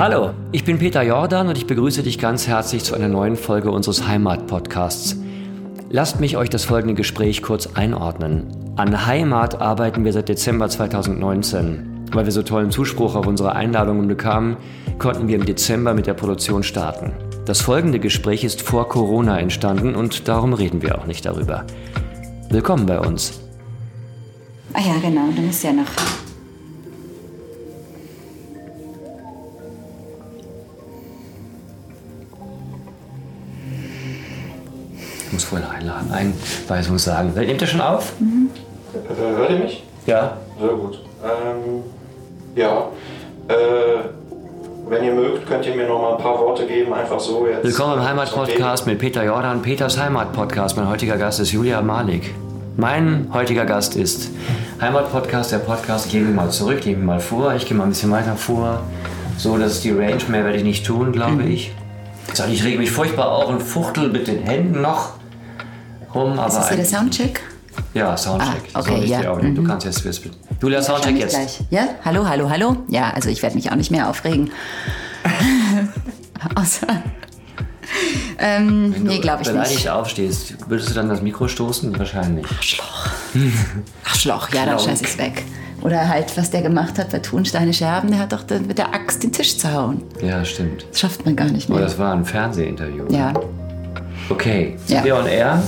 Hallo, ich bin Peter Jordan und ich begrüße dich ganz herzlich zu einer neuen Folge unseres Heimat-Podcasts. Lasst mich euch das folgende Gespräch kurz einordnen. An Heimat arbeiten wir seit Dezember 2019. Weil wir so tollen Zuspruch auf unsere Einladungen bekamen, konnten wir im Dezember mit der Produktion starten. Das folgende Gespräch ist vor Corona entstanden und darum reden wir auch nicht darüber. Willkommen bei uns. Ah ja, genau, du musst ja noch Vorher eine Einweisung sagen. Nehmt ihr schon auf? Mhm. Hört ihr mich? Ja. Sehr gut. Ähm, ja. Äh, wenn ihr mögt, könnt ihr mir noch mal ein paar Worte geben, einfach so jetzt. Willkommen im Heimatpodcast mit Peter Jordan, Peters Heimatpodcast. Mein heutiger Gast ist Julia Malik. Mein heutiger Gast ist Heimatpodcast, der Podcast. Ich lege mal zurück, lege mal vor, ich gehe mal ein bisschen weiter vor. So, das ist die Range, mehr werde ich nicht tun, glaube mhm. ich. Ich rege mich furchtbar auf und fuchtel mit den Händen noch rum. Aber ist das hier der Soundcheck? Ja, Soundcheck. Ah, okay, ja. Mhm. Du kannst jetzt wissen. Julia, Soundcheck jetzt. Gleich. Ja, hallo, hallo, hallo. Ja, also ich werde mich auch nicht mehr aufregen. Außer. Ähm, Wenn nee, glaube ich nicht. Wenn du aufstehst, würdest du dann das Mikro stoßen? Wahrscheinlich. Arschloch. Arschloch, ja, dann scheiß ich's weg. Oder halt, was der gemacht hat bei Thunsteine Scherben, der hat doch mit der Axt den Tisch zerhauen. Ja, stimmt. Das schafft man gar nicht mehr. Oder das war ein Fernsehinterview. Ja. Okay, sind ja. wir on air?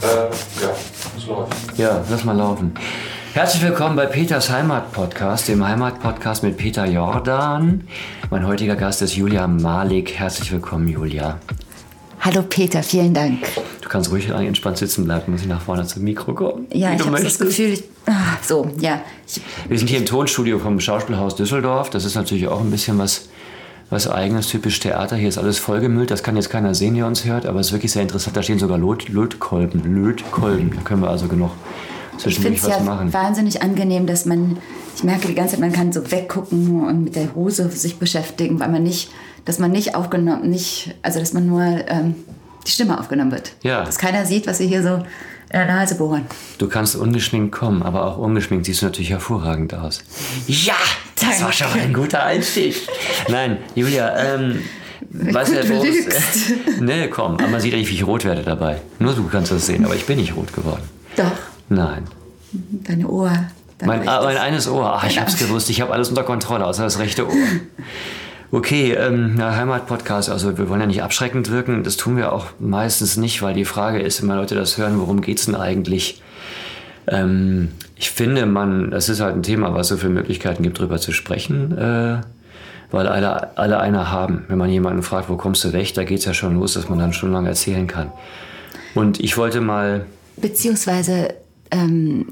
Äh, ja, es läuft. Ja, lass mal laufen. Herzlich willkommen bei Peters Heimat-Podcast, dem Heimat-Podcast mit Peter Jordan. Mein heutiger Gast ist Julia Malik. Herzlich willkommen, Julia. Hallo Peter, vielen Dank. Du kannst ruhig entspannt sitzen bleiben, muss ich nach vorne zum Mikro kommen. Ja, ich habe das Gefühl, ich, ah, so, ja. Ich, wir sind hier im Tonstudio vom Schauspielhaus Düsseldorf. Das ist natürlich auch ein bisschen was was eigenes, typisch Theater. Hier ist alles vollgemüllt, das kann jetzt keiner sehen, der uns hört, aber es ist wirklich sehr interessant. Da stehen sogar Löt Lötkolben, Lötkolben. Da können wir also genug zwischendurch was ja machen. wahnsinnig angenehm, dass man, ich merke die ganze Zeit, man kann so weggucken und mit der Hose sich beschäftigen, weil man nicht, dass man nicht aufgenommen, nicht, also dass man nur ähm, die Stimme aufgenommen wird. Ja. Dass keiner sieht, was wir hier so in der Nase bohren. Du kannst ungeschminkt kommen, aber auch ungeschminkt siehst du natürlich hervorragend aus. Ja, das war schon ein guter Einstieg. Nein, Julia, ähm, weißt du, wo es, Nee, komm, aber man sieht ja nicht, wie ich rot werde dabei. Nur du kannst das sehen, aber ich bin nicht rot geworden. Doch. Nein. Deine Ohr. Mein, ah, mein eines Ohr. Ach, ich hab's gewusst. Ich habe alles unter Kontrolle, außer das rechte Ohr. Okay, ähm, Heimatpodcast, also wir wollen ja nicht abschreckend wirken, das tun wir auch meistens nicht, weil die Frage ist, wenn Leute das hören, worum geht's denn eigentlich? Ähm, ich finde, man, das ist halt ein Thema, was so viele Möglichkeiten gibt, darüber zu sprechen, äh, weil alle, alle einer haben. Wenn man jemanden fragt, wo kommst du weg, da geht's ja schon los, dass man dann schon lange erzählen kann. Und ich wollte mal... Beziehungsweise ähm,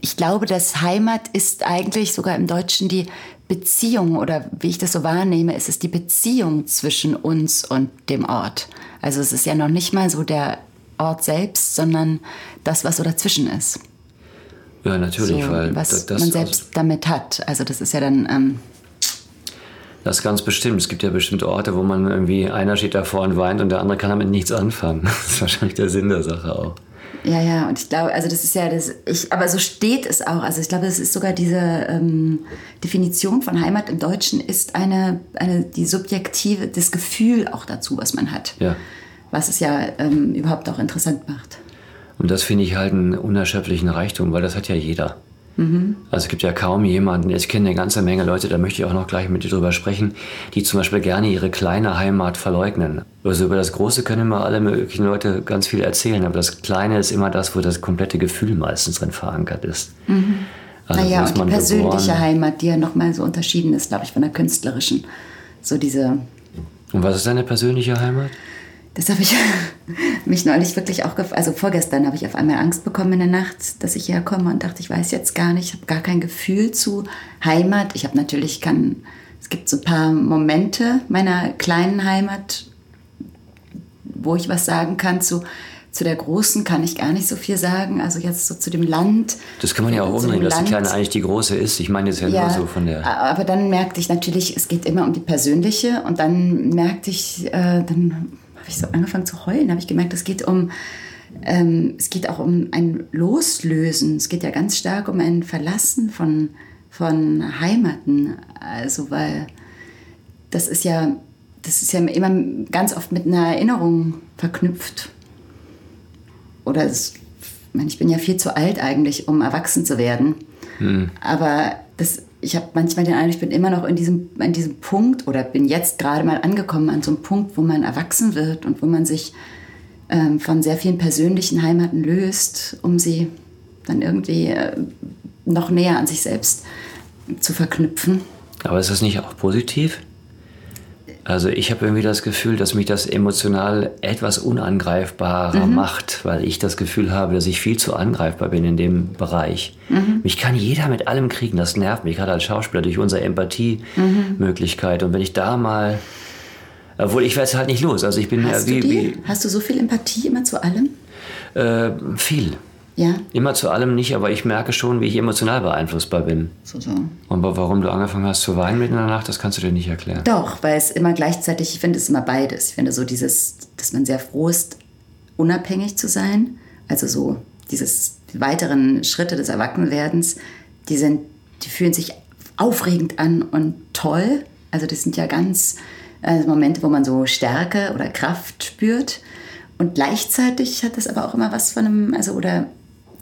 ich glaube, dass Heimat ist eigentlich sogar im Deutschen die Beziehung oder wie ich das so wahrnehme, ist es die Beziehung zwischen uns und dem Ort. Also es ist ja noch nicht mal so der Ort selbst, sondern das, was so dazwischen ist. Ja, natürlich, so, weil was das, das man selbst also, damit hat. Also das ist ja dann. Ähm, das ganz bestimmt. Es gibt ja bestimmte Orte, wo man irgendwie einer steht davor und weint und der andere kann damit nichts anfangen. Das ist wahrscheinlich der Sinn der Sache auch. Ja, ja, und ich glaube, also das ist ja das, ich, aber so steht es auch. Also ich glaube, es ist sogar diese ähm, Definition von Heimat im Deutschen ist eine, eine, die subjektive, das Gefühl auch dazu, was man hat. Ja. Was es ja ähm, überhaupt auch interessant macht. Und das finde ich halt einen unerschöpflichen Reichtum, weil das hat ja jeder. Mhm. Also es gibt ja kaum jemanden, ich kenne eine ganze Menge Leute, da möchte ich auch noch gleich mit dir drüber sprechen, die zum Beispiel gerne ihre kleine Heimat verleugnen. Also über das Große können immer alle möglichen Leute ganz viel erzählen, aber das Kleine ist immer das, wo das komplette Gefühl meistens drin verankert ist. Mhm. Also naja, und die persönliche geboren. Heimat, die ja nochmal so unterschieden ist, glaube ich, von der künstlerischen. So diese. Und was ist deine persönliche Heimat? Das habe ich mich neulich wirklich auch, also vorgestern habe ich auf einmal Angst bekommen in der Nacht, dass ich herkomme und dachte, ich weiß jetzt gar nicht, ich habe gar kein Gefühl zu Heimat. Ich habe natürlich, kann, es gibt so ein paar Momente meiner kleinen Heimat, wo ich was sagen kann zu, zu der großen kann ich gar nicht so viel sagen. Also jetzt so zu dem Land. Das kann man ja auch umdrehen, dass die kleine eigentlich die große ist. Ich meine jetzt ja, ja, nur so von der. Aber dann merkte ich natürlich, es geht immer um die persönliche. Und dann merkte ich, äh, dann habe ich so angefangen zu heulen, habe ich gemerkt, es geht um, ähm, es geht auch um ein Loslösen. Es geht ja ganz stark um ein Verlassen von, von Heimaten. Also weil das ist ja, das ist ja immer ganz oft mit einer Erinnerung verknüpft. Oder es, ich, meine, ich bin ja viel zu alt eigentlich, um erwachsen zu werden. Hm. Aber das, ich habe manchmal den Eindruck, ich bin immer noch in diesem, an diesem Punkt oder bin jetzt gerade mal angekommen an so einem Punkt, wo man erwachsen wird und wo man sich ähm, von sehr vielen persönlichen Heimaten löst, um sie dann irgendwie äh, noch näher an sich selbst zu verknüpfen. Aber ist das nicht auch positiv? Also ich habe irgendwie das Gefühl, dass mich das emotional etwas unangreifbarer mhm. macht, weil ich das Gefühl habe, dass ich viel zu angreifbar bin in dem Bereich. Mhm. Mich kann jeder mit allem kriegen, das nervt mich, gerade als Schauspieler, durch unsere Empathiemöglichkeit. Mhm. Und wenn ich da mal, obwohl ich werde es halt nicht los. Also ich bin Hast ja wie, wie, Hast du so viel Empathie immer zu allem? Äh, viel. Ja. Immer zu allem nicht, aber ich merke schon, wie ich emotional beeinflussbar bin. So, so. Und warum du angefangen hast zu weinen mitten in der Nacht, das kannst du dir nicht erklären. Doch, weil es immer gleichzeitig, ich finde es immer beides. Ich finde so dieses, dass man sehr froh ist, unabhängig zu sein. Also so dieses die weiteren Schritte des Erwachsenwerdens, die sind, die fühlen sich aufregend an und toll. Also das sind ja ganz äh, Momente, wo man so Stärke oder Kraft spürt. Und gleichzeitig hat das aber auch immer was von einem, also oder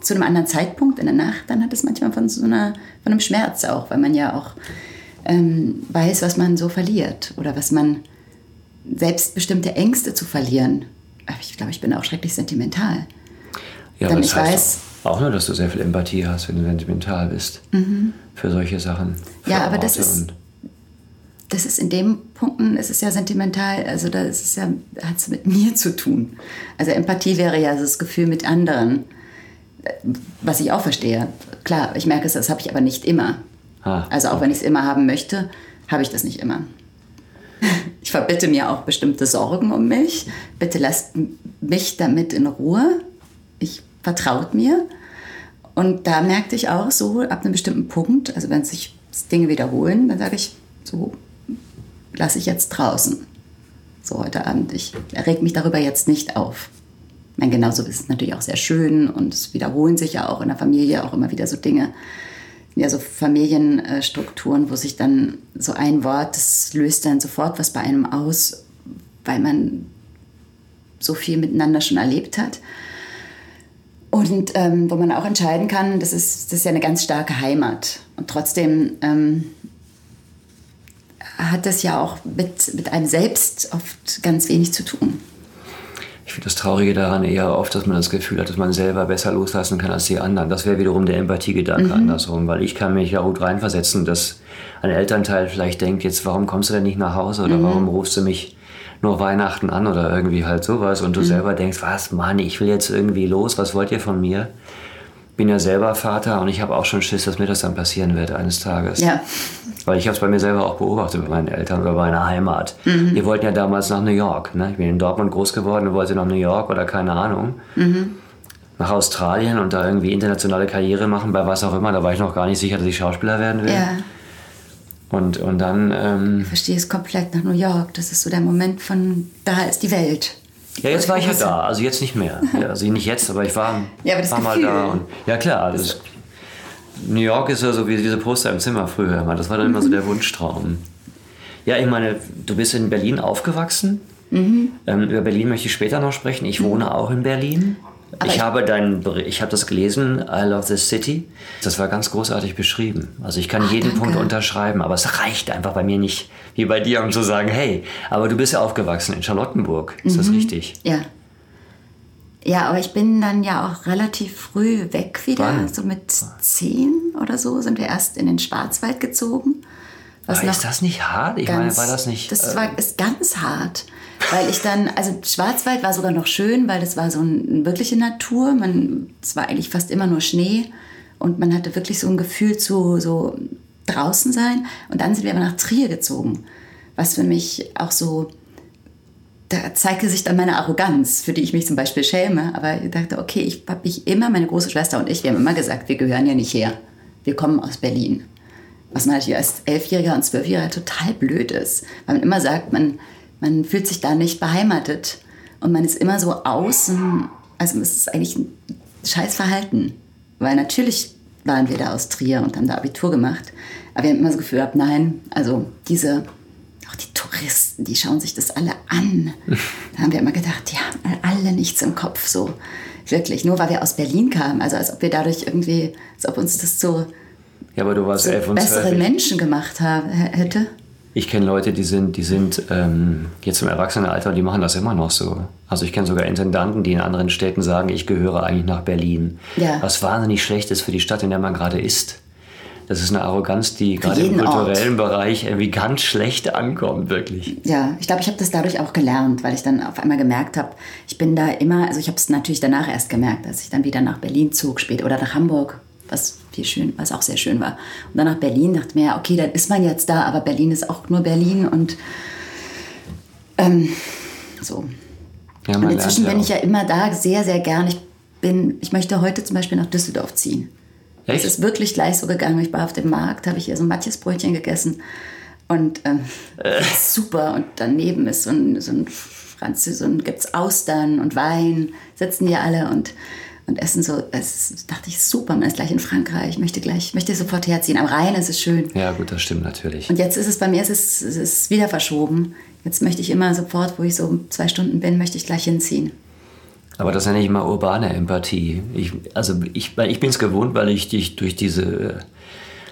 zu einem anderen Zeitpunkt in der Nacht, dann hat es manchmal von so einer, von einem Schmerz auch, weil man ja auch ähm, weiß, was man so verliert oder was man selbstbestimmte Ängste zu verlieren. Ich glaube, ich bin auch schrecklich sentimental. Ja, Dann ich weiß auch nur, dass du sehr viel Empathie hast, wenn du sentimental bist mhm. für solche Sachen. Für ja, aber Orte das ist das ist in dem Punkten, ist es ja sentimental, also da ist es ja, hat es mit mir zu tun. Also Empathie wäre ja das Gefühl mit anderen was ich auch verstehe. Klar, ich merke es, das habe ich aber nicht immer. Ah, also auch okay. wenn ich es immer haben möchte, habe ich das nicht immer. Ich verbitte mir auch bestimmte Sorgen um mich. Bitte lasst mich damit in Ruhe. Ich vertraut mir. Und da merkte ich auch so ab einem bestimmten Punkt, also wenn sich Dinge wiederholen, dann sage ich, so lasse ich jetzt draußen. So heute Abend. Ich erreg mich darüber jetzt nicht auf meine, genauso ist es natürlich auch sehr schön und es wiederholen sich ja auch in der Familie auch immer wieder so Dinge. Ja, so Familienstrukturen, wo sich dann so ein Wort, das löst dann sofort was bei einem aus, weil man so viel miteinander schon erlebt hat. Und ähm, wo man auch entscheiden kann, das ist, das ist ja eine ganz starke Heimat. Und trotzdem ähm, hat das ja auch mit, mit einem selbst oft ganz wenig zu tun. Ich finde das Traurige daran eher oft, dass man das Gefühl hat, dass man selber besser loslassen kann als die anderen. Das wäre wiederum der Empathiegedanke mhm. andersrum, weil ich kann mich ja gut reinversetzen, dass ein Elternteil vielleicht denkt, jetzt warum kommst du denn nicht nach Hause oder mhm. warum rufst du mich nur Weihnachten an oder irgendwie halt sowas und du mhm. selber denkst, was Mann, ich will jetzt irgendwie los, was wollt ihr von mir? bin ja selber Vater und ich habe auch schon Schiss, dass mir das dann passieren wird eines Tages. Ja. Weil ich habe es bei mir selber auch beobachtet, bei meinen Eltern oder bei meiner Heimat. Mhm. Die wollten ja damals nach New York. Ne? Ich bin in Dortmund groß geworden und wollte nach New York oder keine Ahnung. Mhm. Nach Australien und da irgendwie internationale Karriere machen, bei was auch immer. Da war ich noch gar nicht sicher, dass ich Schauspieler werden will. Ja. Und, und dann. Ähm, ich verstehe es komplett nach New York. Das ist so der Moment von, da ist die Welt. Ja, jetzt war ich ja da, also jetzt nicht mehr. Ja, also nicht jetzt, aber ich war, ja, aber war mal da. Und, ja klar, das, New York ist ja so wie diese Poster im Zimmer früher immer. Das war dann immer so der Wunschtraum. Ja, ich meine, du bist in Berlin aufgewachsen. Mhm. Ähm, über Berlin möchte ich später noch sprechen. Ich wohne auch in Berlin. Aber ich, habe dein, ich habe das gelesen, I Love the City. Das war ganz großartig beschrieben. Also ich kann Ach, jeden danke. Punkt unterschreiben, aber es reicht einfach bei mir nicht, wie bei dir, um zu sagen, hey, aber du bist ja aufgewachsen in Charlottenburg. Ist mhm. das richtig? Ja. Ja, aber ich bin dann ja auch relativ früh weg wieder. Wann? So mit zehn oder so sind wir erst in den Schwarzwald gezogen. Was ist das nicht hart? Ich ganz, meine, war das nicht. Das äh, war, ist ganz hart. Weil ich dann, also Schwarzwald war sogar noch schön, weil das war so eine wirkliche Natur. Man, es war eigentlich fast immer nur Schnee und man hatte wirklich so ein Gefühl zu so draußen sein. Und dann sind wir aber nach Trier gezogen, was für mich auch so, da zeigte sich dann meine Arroganz, für die ich mich zum Beispiel schäme. Aber ich dachte, okay, ich habe mich immer, meine große Schwester und ich, wir haben immer gesagt, wir gehören ja nicht her. Wir kommen aus Berlin. Was natürlich als Elfjähriger und Zwölfjähriger total blöd ist, weil man immer sagt, man man fühlt sich da nicht beheimatet und man ist immer so außen. Also es ist eigentlich ein scheiß Verhalten, weil natürlich waren wir da aus Trier und haben da Abitur gemacht, aber wir haben immer das Gefühl gehabt, nein, also diese, Touristen, die schauen sich das alle an. Da haben wir immer gedacht, die haben alle nichts im Kopf, so wirklich. Nur weil wir aus Berlin kamen, also als ob wir dadurch irgendwie, als ob uns das so, Ja, aber du warst elf und bessere zwölf. Menschen gemacht haben, hätte. Ich kenne Leute, die sind, die sind ähm, jetzt im Erwachsenenalter und die machen das immer noch so. Also ich kenne sogar Intendanten, die in anderen Städten sagen, ich gehöre eigentlich nach Berlin. Ja. Was wahnsinnig schlecht ist für die Stadt, in der man gerade ist. Das ist eine Arroganz, die gerade im jeden Ort. kulturellen Bereich irgendwie ganz schlecht ankommt, wirklich. Ja, ich glaube, ich habe das dadurch auch gelernt, weil ich dann auf einmal gemerkt habe, ich bin da immer, also ich habe es natürlich danach erst gemerkt, als ich dann wieder nach Berlin zog später oder nach Hamburg, was viel schön, was auch sehr schön war. Und dann nach Berlin dachte ich mir, ja, okay, dann ist man jetzt da, aber Berlin ist auch nur Berlin und ähm, so. Ja, Und inzwischen bin ich ja immer da, sehr, sehr gern. Ich bin, ich möchte heute zum Beispiel nach Düsseldorf ziehen. Echt? Es ist wirklich gleich so gegangen. Ich war auf dem Markt, habe ich hier so ein Matjesbrötchen gegessen und ähm, Äh. super. Und daneben ist so ein, so ein Französ, so ein, gibt's Austern und Wein, sitzen hier alle und, und essen so. Es dachte ich, super, man ist gleich in Frankreich, ich möchte gleich, ich möchte sofort herziehen. Am Rhein ist es schön. Ja, gut, das stimmt natürlich. Und jetzt ist es bei mir, es ist, es ist wieder verschoben. Jetzt möchte ich immer sofort, wo ich so zwei Stunden bin, möchte ich gleich hinziehen. Aber das nenne ich mal urbane Empathie. Ich, also ich, ich bin es gewohnt, weil ich dich durch diese äh,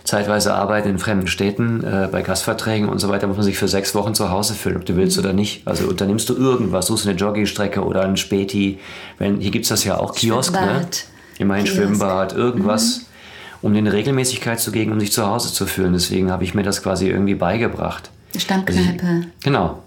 zeitweise Arbeit in fremden Städten, äh, bei Gastverträgen und so weiter, muss man sich für sechs Wochen zu Hause fühlen, ob du willst oder nicht. Also unternimmst du irgendwas, suchst eine Joggingstrecke oder einen Späti. Wenn, hier gibt es das ja auch, Kiosk, ne? Schwimmbad. Immerhin Kiosk. Mhm. Schwimmbad, irgendwas, um dir eine Regelmäßigkeit zu geben, um dich zu Hause zu fühlen. Deswegen habe ich mir das quasi irgendwie beigebracht. Stammkneipe. Genau.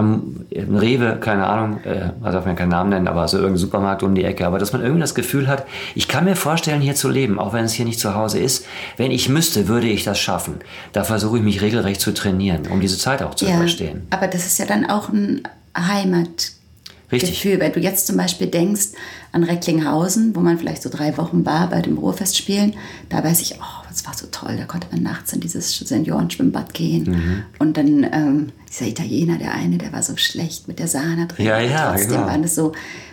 Ein Rewe, keine Ahnung, äh, also darf man keinen Namen nennen, aber so irgendein Supermarkt um die Ecke. Aber dass man irgendwie das Gefühl hat, ich kann mir vorstellen, hier zu leben, auch wenn es hier nicht zu Hause ist. Wenn ich müsste, würde ich das schaffen. Da versuche ich mich regelrecht zu trainieren, um diese Zeit auch zu überstehen. aber das ist ja dann auch ein Heimatgefühl. Richtig. Wenn du jetzt zum Beispiel denkst an Recklinghausen, wo man vielleicht so drei Wochen war bei dem Ruhrfestspielen, da weiß ich, oh, das war so toll, da konnte man nachts in dieses Seniorenschwimmbad gehen. Mhm. Und dann ähm, dieser Italiener, der eine, der war so schlecht mit der Sahne drin. Ja, ja, Trotzdem genau. waren das so.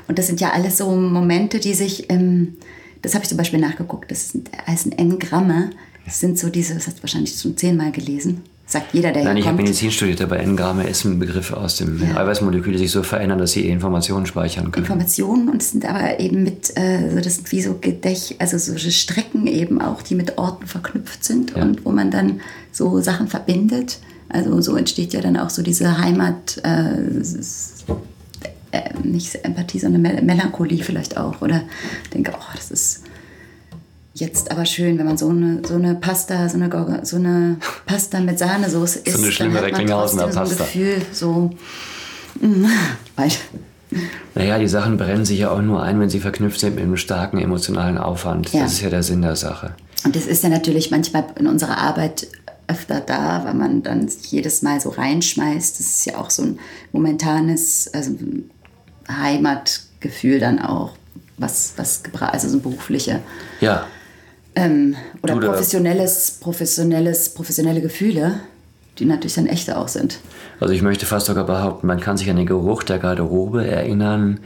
Und das sind ja alles so Momente, die sich, ähm, das habe ich zum Beispiel nachgeguckt, das sind, heißen N-Gramme. Das sind so diese, das hast du wahrscheinlich schon zehnmal gelesen. Sagt jeder, der Nein, ich habe. Medizin studiert, aber N-Gramme ist ein Begriff aus dem Ja. Eiweißmoleküle, die sich so verändern, dass sie Informationen speichern können. Informationen und es sind aber eben mit, äh, so das sind wie so Gedächt, also so Strecken eben auch, die mit Orten verknüpft sind Ja. und wo man dann so Sachen verbindet. Also so entsteht ja dann auch so diese Heimat, äh, äh, nicht Empathie, sondern Mel Melancholie vielleicht auch. Oder denke, oh, das ist jetzt aber schön, wenn man so eine, so eine Pasta, so eine, so eine Pasta mit Sahnesoße isst. eine schlimme dann hat man trotzdem so Pasta. ein Gefühl, so, mm, Naja, die Sachen brennen sich ja auch nur ein, wenn sie verknüpft sind mit einem starken emotionalen Aufwand. Ja. Das ist ja der Sinn der Sache. Und das ist ja natürlich manchmal in unserer Arbeit öfter da, weil man dann jedes Mal so reinschmeißt. Das ist ja auch so ein momentanes also ein Heimatgefühl dann auch, was, was also so ein berufliche Ja, ähm, oder Du, da- professionelles, professionelles, professionelle Gefühle, die natürlich dann echte auch sind. Also ich möchte fast sogar behaupten, man kann sich an den Geruch der Garderobe erinnern,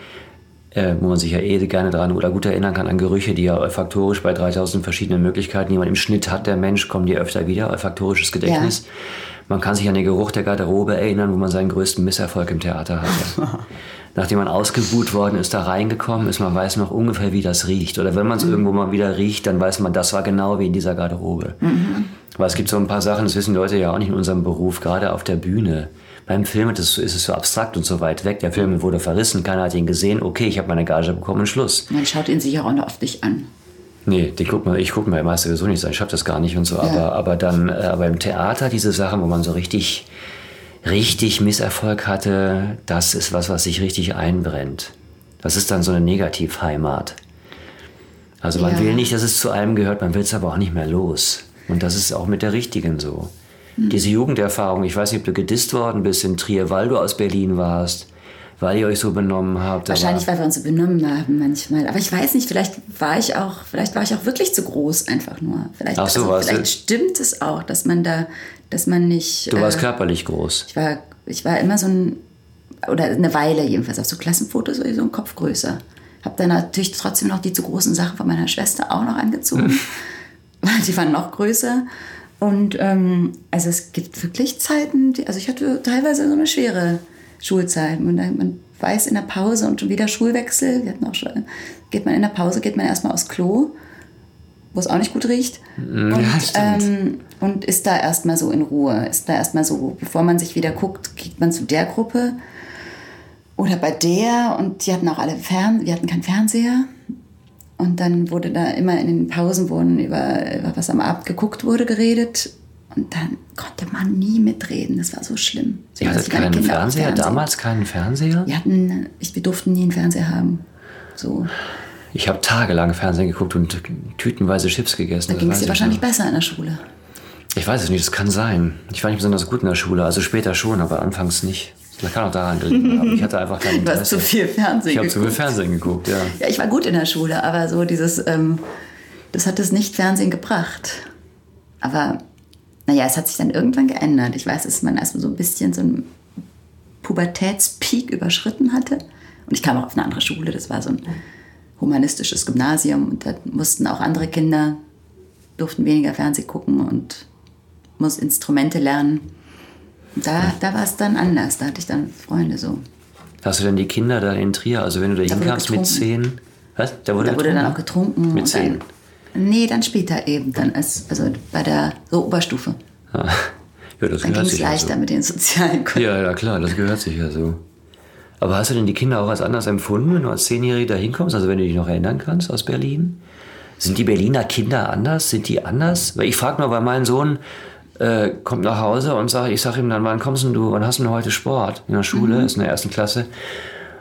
äh, wo man sich ja eh gerne dran oder gut erinnern kann an Gerüche, die ja olfaktorisch bei 3000 verschiedenen Möglichkeiten, die man im Schnitt hat, der Mensch, kommen die öfter wieder, olfaktorisches Gedächtnis. Man kann sich an den Geruch der Garderobe erinnern, wo man seinen größten Misserfolg im Theater hatte. Nachdem man ausgebuht worden ist, da reingekommen ist, man weiß noch ungefähr, wie das riecht. Oder wenn man es irgendwo mal wieder riecht, dann weiß man, das war genau wie in dieser Garderobe. Weil es gibt so ein paar Sachen, das wissen Leute ja auch nicht in unserem Beruf, gerade auf der Bühne. Beim Film ist es so abstrakt und so weit weg. Der Film wurde verrissen, keiner hat ihn gesehen. Okay, ich habe meine Gage bekommen, Schluss. Man schaut ihn sich auch noch oft nicht an. Nee, die guck mal, ich gucke mir meist sowieso nicht, ich schaffe das gar nicht und so. Aber, aber dann, äh, aber im Theater diese Sachen, wo man so richtig, richtig Misserfolg hatte, das ist was, was sich richtig einbrennt. Das ist dann so eine Negativheimat. Also man Ja. will nicht, dass es zu einem gehört, man will es aber auch nicht mehr los. Und das ist auch mit der richtigen so. Diese Jugenderfahrung, ich weiß nicht, ob du gedisst worden bist in Trier, weil du aus Berlin warst, weil ihr euch so benommen habt. Wahrscheinlich, weil wir uns so benommen haben manchmal. Aber ich weiß nicht, vielleicht war ich auch, vielleicht war ich auch wirklich zu groß einfach nur. Vielleicht, Ach so, also, du- vielleicht stimmt es auch, dass man da, dass man nicht. Du warst äh, körperlich groß. ich war, ich war immer so ein, oder eine Weile jedenfalls, auf so Klassenfotos so ein Kopf größer. Hab dann natürlich trotzdem noch die zu großen Sachen von meiner Schwester auch noch angezogen. Weil die waren noch größer. Und ähm, also es gibt wirklich Zeiten, die, also ich hatte teilweise so eine schwere Schulzeit. Und dann, man weiß in der Pause und schon wieder Schulwechsel, wir hatten auch schon, geht man in der Pause, geht man erstmal aufs Klo, wo es auch nicht gut riecht. Mm, Ja, und, ähm, und ist da erstmal so in Ruhe, ist da erstmal so, bevor man sich wieder guckt, geht man zu der Gruppe oder bei der und die hatten auch alle Fern, wir hatten keinen Fernseher. Und dann wurde da immer in den Pausen wurden über, über was am Abend geguckt wurde geredet. Und dann konnte man nie mitreden. Das war so schlimm. So, Ihr hattet keinen Fernseher? Fernsehen- Damals keinen Fernseher? Wir hatten, ich, wir durften nie einen Fernseher haben. So, Ich habe tagelang Fernsehen geguckt und tütenweise Chips gegessen. da ging es dir ich wahrscheinlich noch. besser in der Schule. Ich weiß es nicht, das kann sein. Ich war nicht besonders gut in der Schule, also später schon, aber anfangs nicht. Das kann auch daran gelegen haben. Ich hatte einfach kein Du hast Interesse. zu viel Fernsehen ich habe zu viel. Fernsehen geguckt, ja. Ja, ich war gut in der Schule, aber so dieses, ähm, das hat es nicht Fernsehen gebracht. Aber naja, es hat sich dann irgendwann geändert. Ich weiß, dass man erstmal so ein bisschen so einen Pubertätspeak überschritten hatte. Und ich kam auch auf eine andere Schule, das war so ein humanistisches Gymnasium und da mussten auch andere Kinder, durften weniger Fernsehen gucken und mussten Instrumente lernen. Da, da war es dann anders, da hatte ich dann Freunde so. Hast du denn die Kinder da in Trier, also wenn du da hinkamst mit zehn? Was? Da wurde, Da wurde dann auch getrunken. Mit zehn? Nee, dann später eben. Dann als, also bei der so Oberstufe. Ah. Ja, das Dann gehört sich ja leichter so. mit den sozialen Kontakten. Ja, ja, klar, das gehört sich ja so. Aber hast du denn die Kinder auch als anders empfunden, wenn du als Zehnjährige da hinkommst? Also wenn du dich noch erinnern kannst aus Berlin? Sind die Berliner Kinder anders? Sind die anders? Weil ich frage nur, weil mein Sohn äh, kommt nach Hause und sagt, ich sage ihm dann, wann kommst denn du, wann hast du denn heute Sport? In der Schule, ist in der ersten Klasse.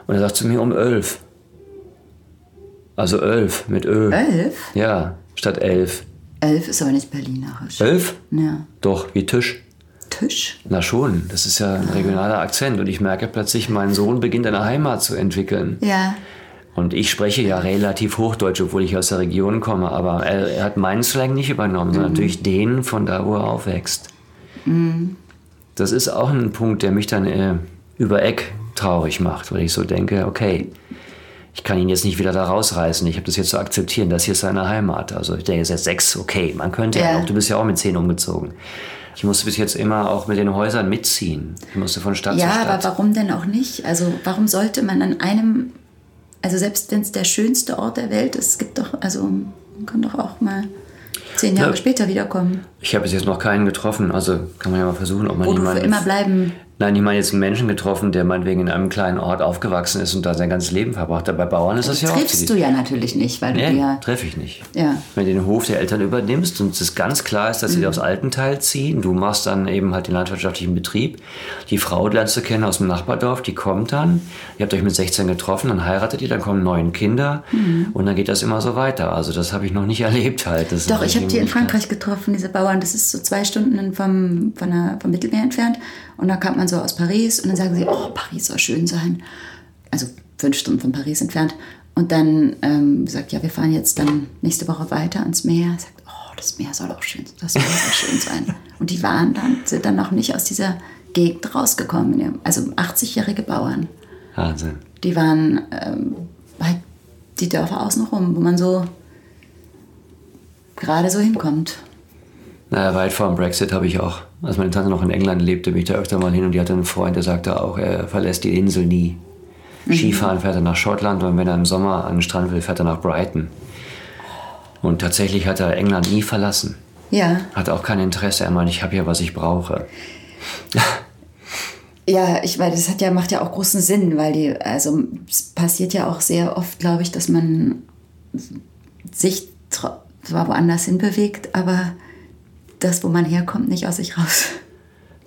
Und er sagt zu mir um elf. Also elf mit Ö. Elf? Ja, statt elf. Elf ist aber nicht berlinerisch. Elf? Ja. Doch, wie Tisch. Tisch? Na schon, das ist ja ein regionaler Akzent und ich merke plötzlich, mein Sohn beginnt eine Heimat zu entwickeln. Ja. Und ich spreche ja relativ Hochdeutsch, obwohl ich aus der Region komme, aber er, er hat meinen Slang nicht übernommen, sondern natürlich den von da, wo er aufwächst. Das ist auch ein Punkt, der mich dann äh, über Eck traurig macht, weil ich so denke, okay, ich kann ihn jetzt nicht wieder da rausreißen, ich habe das jetzt zu akzeptieren, das hier ist seine Heimat. Also der ist jetzt sechs, okay, man könnte ja Ja. auch, du bist ja auch mit zehn umgezogen. Ich musste bis jetzt immer auch mit den Häusern mitziehen. Ich musste von Stadt zu Ja, Stadt. aber warum denn auch nicht? Also warum sollte man an einem, also selbst wenn es der schönste Ort der Welt ist, es gibt doch, also man kann doch auch mal zehn Jahre Ja. später wiederkommen. Ich habe bis jetzt noch keinen getroffen, also kann man ja mal versuchen, ob man Wo du für jemanden. immer bleiben. Nein, ich meine jetzt einen Menschen getroffen, der meinetwegen in einem kleinen Ort aufgewachsen ist und da sein ganzes Leben verbracht hat. Bei Bauern ist das ja auch Triffst du ja natürlich nicht, weil du Nee, ja. treffe ich nicht. Ja. Wenn du den Hof der Eltern übernimmst und es ganz klar ist, dass Mhm. sie aufs Altenteil ziehen, du machst dann eben halt den landwirtschaftlichen Betrieb. Die Frau lernst du kennen aus dem Nachbardorf, die kommt dann, ihr habt euch mit 16 getroffen, dann heiratet ihr, dann kommen neun Kinder Mhm. und dann geht das immer so weiter. Also das habe ich noch nicht erlebt halt. Das Doch, ich habe die in Frankreich getroffen, diese Bauern. Das ist so zwei Stunden vom, von der, vom Mittelmeer entfernt. Und da kam man so aus Paris und dann sagen sie, oh, Paris soll schön sein. Also fünf Stunden von Paris entfernt. Und dann ähm, sagt, ja, wir fahren jetzt dann nächste Woche weiter ans Meer. Sagt, oh, das Meer soll auch schön, das Meer soll schön sein. Und die waren dann, sind dann noch nicht aus dieser Gegend rausgekommen. Also 80-jährige Bauern. Wahnsinn. Die waren ähm, halt die Dörfer außenrum, wo man so gerade so hinkommt. Naja, weit vor dem Brexit habe ich auch, als meine Tante noch in England lebte, bin ich da öfter mal hin und die hatte einen Freund, der sagte auch, er verlässt die Insel nie. Skifahren fährt er nach Schottland und wenn er im Sommer an den Strand will, fährt er nach Brighton. Und tatsächlich hat er England nie verlassen. Ja, Hat auch kein Interesse. Er meint, ich habe ja, was ich brauche. ja, ich weil das hat ja macht ja auch großen Sinn, weil die also es passiert ja auch sehr oft, glaube ich, dass man sich zwar woanders hin bewegt, aber das, wo man herkommt, nicht aus sich raus.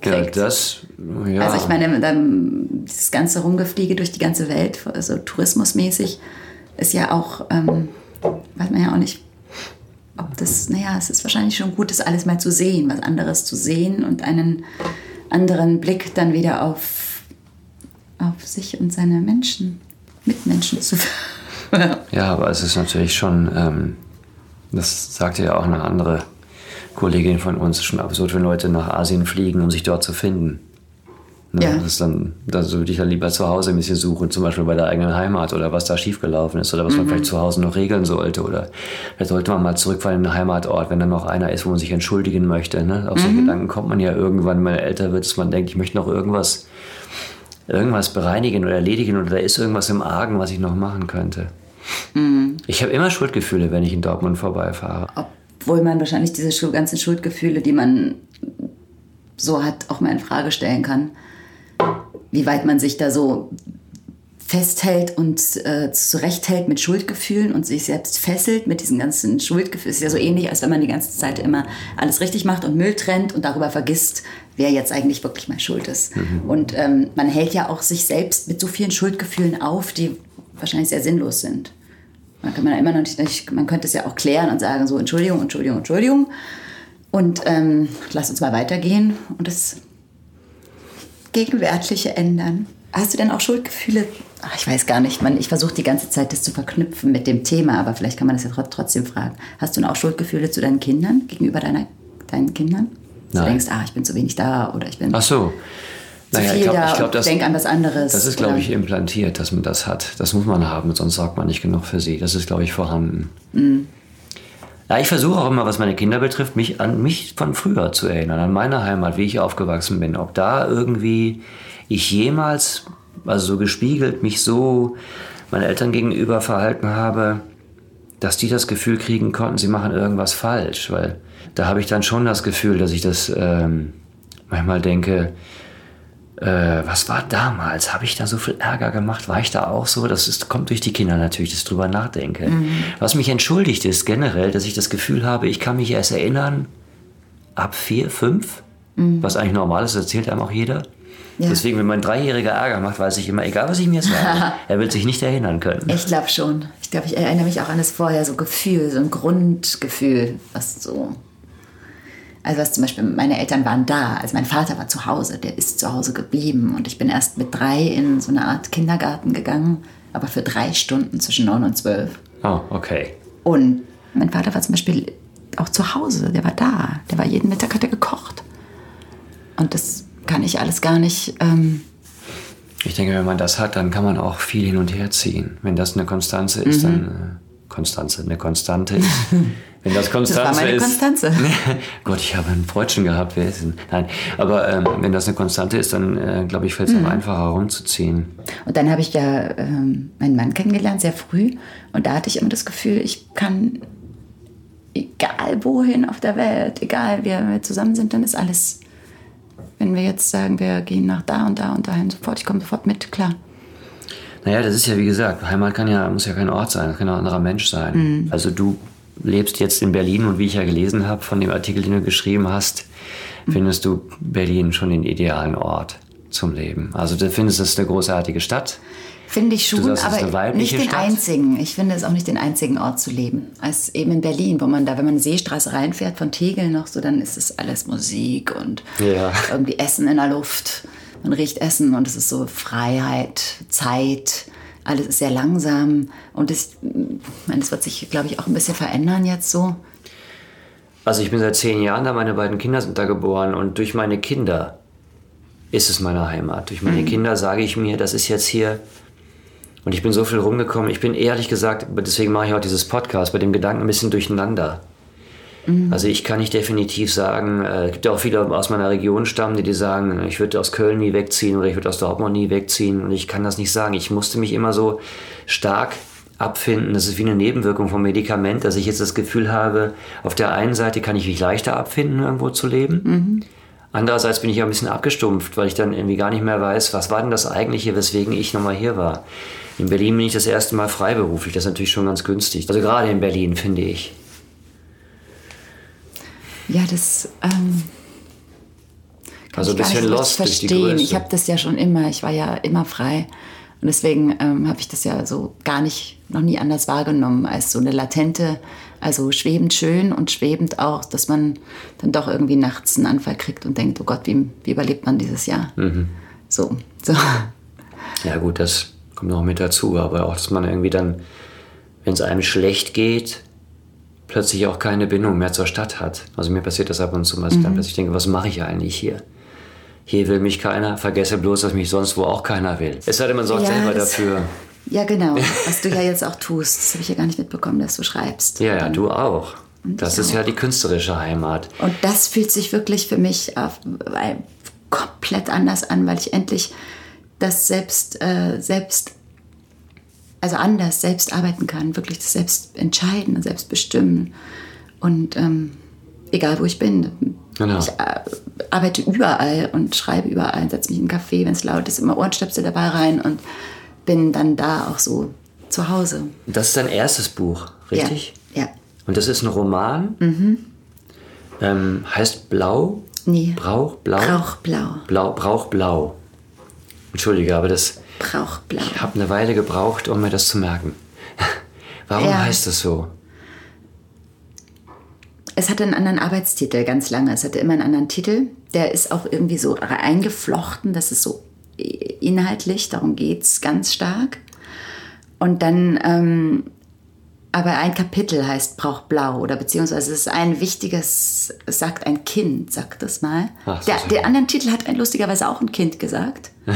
Ja, das, ja. Also ich meine, dann, dieses ganze Rumgefliege durch die ganze Welt, also tourismusmäßig, ist ja auch, ähm, weiß man ja auch nicht, ob das, naja, es ist wahrscheinlich schon gut, das alles mal zu sehen, was anderes zu sehen und einen anderen Blick dann wieder auf, auf sich und seine Menschen, Mitmenschen zu Ja, aber es ist natürlich schon, ähm, das sagte ja auch eine andere Kollegin von uns, schon absurd, wenn Leute nach Asien fliegen, um sich dort zu finden. Ne? Ja. Das ist dann, da würde ich dann lieber zu Hause ein bisschen suchen, zum Beispiel bei der eigenen Heimat oder was da schiefgelaufen ist oder was man vielleicht zu Hause noch regeln sollte oder vielleicht sollte man mal zurückfallen in den Heimatort, wenn da noch einer ist, wo man sich entschuldigen möchte. Ne? Auf so einen Gedanken kommt man ja irgendwann, wenn man älter wird, dass man denkt, ich möchte noch irgendwas, irgendwas bereinigen oder erledigen oder da ist irgendwas im Argen, was ich noch machen könnte. Ich habe immer Schuldgefühle, wenn ich in Dortmund vorbeifahre. Obwohl man wahrscheinlich diese ganzen Schuldgefühle, die man so hat, auch mal in Frage stellen kann. Wie weit man sich da so festhält und äh, zurechthält mit Schuldgefühlen und sich selbst fesselt mit diesen ganzen Schuldgefühlen. ist ja so ähnlich, als wenn man die ganze Zeit immer alles richtig macht und Müll trennt und darüber vergisst, wer jetzt eigentlich wirklich mal schuld ist. Und ähm, man hält ja auch sich selbst mit so vielen Schuldgefühlen auf, die wahrscheinlich sehr sinnlos sind. Man kann man immer noch nicht, man könnte es ja auch klären und sagen, so Entschuldigung, Entschuldigung, Entschuldigung. Und ähm, lass uns mal weitergehen und das Gegenwärtige ändern. Hast du denn auch Schuldgefühle? Ach, ich weiß gar nicht. Man, ich versuche die ganze Zeit, das zu verknüpfen mit dem Thema, aber vielleicht kann man das ja tro- trotzdem fragen. Hast du denn auch Schuldgefühle zu deinen Kindern, gegenüber deiner, deinen Kindern? Dass Du Nein. denkst, ah, ich bin zu wenig da oder ich bin Ach so. Naja, viel ich glaube, da ich glaub, das, denk an was anderes. das ist, glaube ich, implantiert, dass man das hat. Das muss man haben, sonst sorgt man nicht genug für sie. Das ist, glaube ich, vorhanden. Mhm. Ja, ich versuche auch immer, was meine Kinder betrifft, mich an mich von früher zu erinnern, an meine Heimat, wie ich aufgewachsen bin. Ob da irgendwie ich jemals, also so gespiegelt, mich so meinen Eltern gegenüber verhalten habe, dass die das Gefühl kriegen konnten, sie machen irgendwas falsch. Weil da habe ich dann schon das Gefühl, dass ich das ähm, manchmal denke, äh, was war damals? Habe ich da so viel Ärger gemacht? War ich da auch so? Das ist, kommt durch die Kinder natürlich, dass ich drüber nachdenke. Was mich entschuldigt ist generell, dass ich das Gefühl habe, ich kann mich erst erinnern ab vier, fünf, was eigentlich normal ist, erzählt einem auch jeder. Ja. Deswegen, wenn mein Dreijähriger Ärger macht, weiß ich immer, egal was ich mir sage, er wird sich nicht erinnern können. Ich glaube schon. Ich glaube, ich erinnere mich auch an das vorher, so Gefühl, so ein Grundgefühl, was so. Also was zum Beispiel, meine Eltern waren da, also mein Vater war zu Hause, der ist zu Hause geblieben und ich bin erst mit drei in so eine Art Kindergarten gegangen, aber für drei Stunden zwischen neun und zwölf. Oh, okay. Und mein Vater war zum Beispiel auch zu Hause, der war da, der war jeden Mittag, hat er gekocht. Und das kann ich alles gar nicht, ähm, Ich denke, wenn man das hat, dann kann man auch viel hin und her ziehen. Wenn das eine Konstanze ist, dann äh, Konstanze, eine Konstante ist. Wenn das Konstanze das war meine ist, Konstanze. Gott, ich habe einen Freudchen gehabt. Wer ist denn? Nein, aber ähm, wenn das eine Konstante ist, dann äh, glaube ich, fällt es einem einfacher rumzuziehen. Und dann habe ich ja ähm, meinen Mann kennengelernt, sehr früh. Und da hatte ich immer das Gefühl, ich kann, egal wohin auf der Welt, egal wie wir zusammen sind, dann ist alles. Wenn wir jetzt sagen, wir gehen nach da und da und dahin sofort, ich komme sofort mit, klar. Naja, das ist ja wie gesagt, Heimat kann ja, muss ja kein Ort sein, das kann auch ein anderer Mensch sein. Also du lebst jetzt in Berlin und wie ich ja gelesen habe von dem Artikel, den du geschrieben hast, findest du Berlin schon den idealen Ort zum Leben. Also du findest es eine großartige Stadt. Finde ich schon, sagst, aber nicht den Stadt? einzigen. Ich finde es auch nicht den einzigen Ort zu leben. Als eben in Berlin, wo man da, wenn man eine Seestraße reinfährt von Tegel noch so, dann ist es alles Musik und Ja. irgendwie Essen in der Luft. Man riecht Essen und es ist so Freiheit, Zeit. Alles ist sehr langsam und das, das wird sich, glaube ich, auch ein bisschen verändern jetzt so. Also ich bin seit zehn Jahren da, meine beiden Kinder sind da geboren und durch meine Kinder ist es meine Heimat. Durch meine Kinder sage ich mir, das ist jetzt hier und ich bin so viel rumgekommen. Ich bin ehrlich gesagt, deswegen mache ich auch dieses Podcast, bei dem Gedanken ein bisschen durcheinander. Also ich kann nicht definitiv sagen, äh, es gibt ja auch viele aus meiner Region stammen, die, die sagen, ich würde aus Köln nie wegziehen oder ich würde aus Dortmund nie wegziehen und ich kann das nicht sagen. Ich musste mich immer so stark abfinden. Das ist wie eine Nebenwirkung vom Medikament, dass ich jetzt das Gefühl habe, auf der einen Seite kann ich mich leichter abfinden, irgendwo zu leben. Andererseits bin ich ja ein bisschen abgestumpft, weil ich dann irgendwie gar nicht mehr weiß, was war denn das eigentliche, weswegen ich nochmal hier war. In Berlin bin ich das erste Mal freiberuflich, das ist natürlich schon ganz günstig. Also gerade in Berlin, finde ich. Ja, das ähm, kann Also ein bisschen lost durch richtig die verstehen. Größe. Ich habe das ja schon immer, ich war ja immer frei. Und deswegen ähm, habe ich das ja so gar nicht, noch nie anders wahrgenommen als so eine latente, also schwebend schön und schwebend auch, dass man dann doch irgendwie nachts einen Anfall kriegt und denkt, oh Gott, wie, wie überlebt man dieses Jahr? Mhm. So, so. Ja gut, das kommt noch mit dazu, aber auch, dass man irgendwie dann, wenn es einem schlecht geht, plötzlich auch keine Bindung mehr zur Stadt hat. Also mir passiert das ab und zu, dass ich dann plötzlich denke, was mache ich eigentlich hier? hier will mich keiner, vergesse bloß, dass mich sonst wo auch keiner will. Es sei denn, man sorgt Ja, selber dafür. Ja, genau. Was du ja jetzt auch tust. Das habe ich ja gar nicht mitbekommen, dass du schreibst. Ja, ja, du auch. Das ist ja auch. die künstlerische Heimat. Und das fühlt sich wirklich für mich auf, äh, komplett anders an, weil ich endlich das selbst, äh, selbst, also anders selbst arbeiten kann, wirklich das selbst entscheiden und selbst bestimmen. Und ähm, egal wo ich bin, Genau. ich äh, arbeite überall und schreibe überall, setze mich in einen Café, wenn es laut ist, immer Ohrenstöpsel dabei rein und bin dann da auch so zu Hause. Das ist dein erstes Buch, richtig? Ja. ja. Und das ist ein Roman. Ähm, heißt Blau? Nee. Brauch? Blau? Brauchblau. Blau, Brauch Blau. Entschuldige, aber das, Brauchblau. ich habe eine Weile gebraucht, um mir das zu merken. Warum Ja. heißt das so? Es hatte einen anderen Arbeitstitel ganz lange. Es hatte immer einen anderen Titel. Der ist auch irgendwie so eingeflochten. Das ist so inhaltlich, darum geht es ganz stark. Und dann, ähm, aber ein Kapitel heißt Brauch Blau oder beziehungsweise es ist ein wichtiges, es sagt ein Kind, sagt das mal. Ach, der, der anderen Titel hat ein, lustigerweise auch ein Kind gesagt.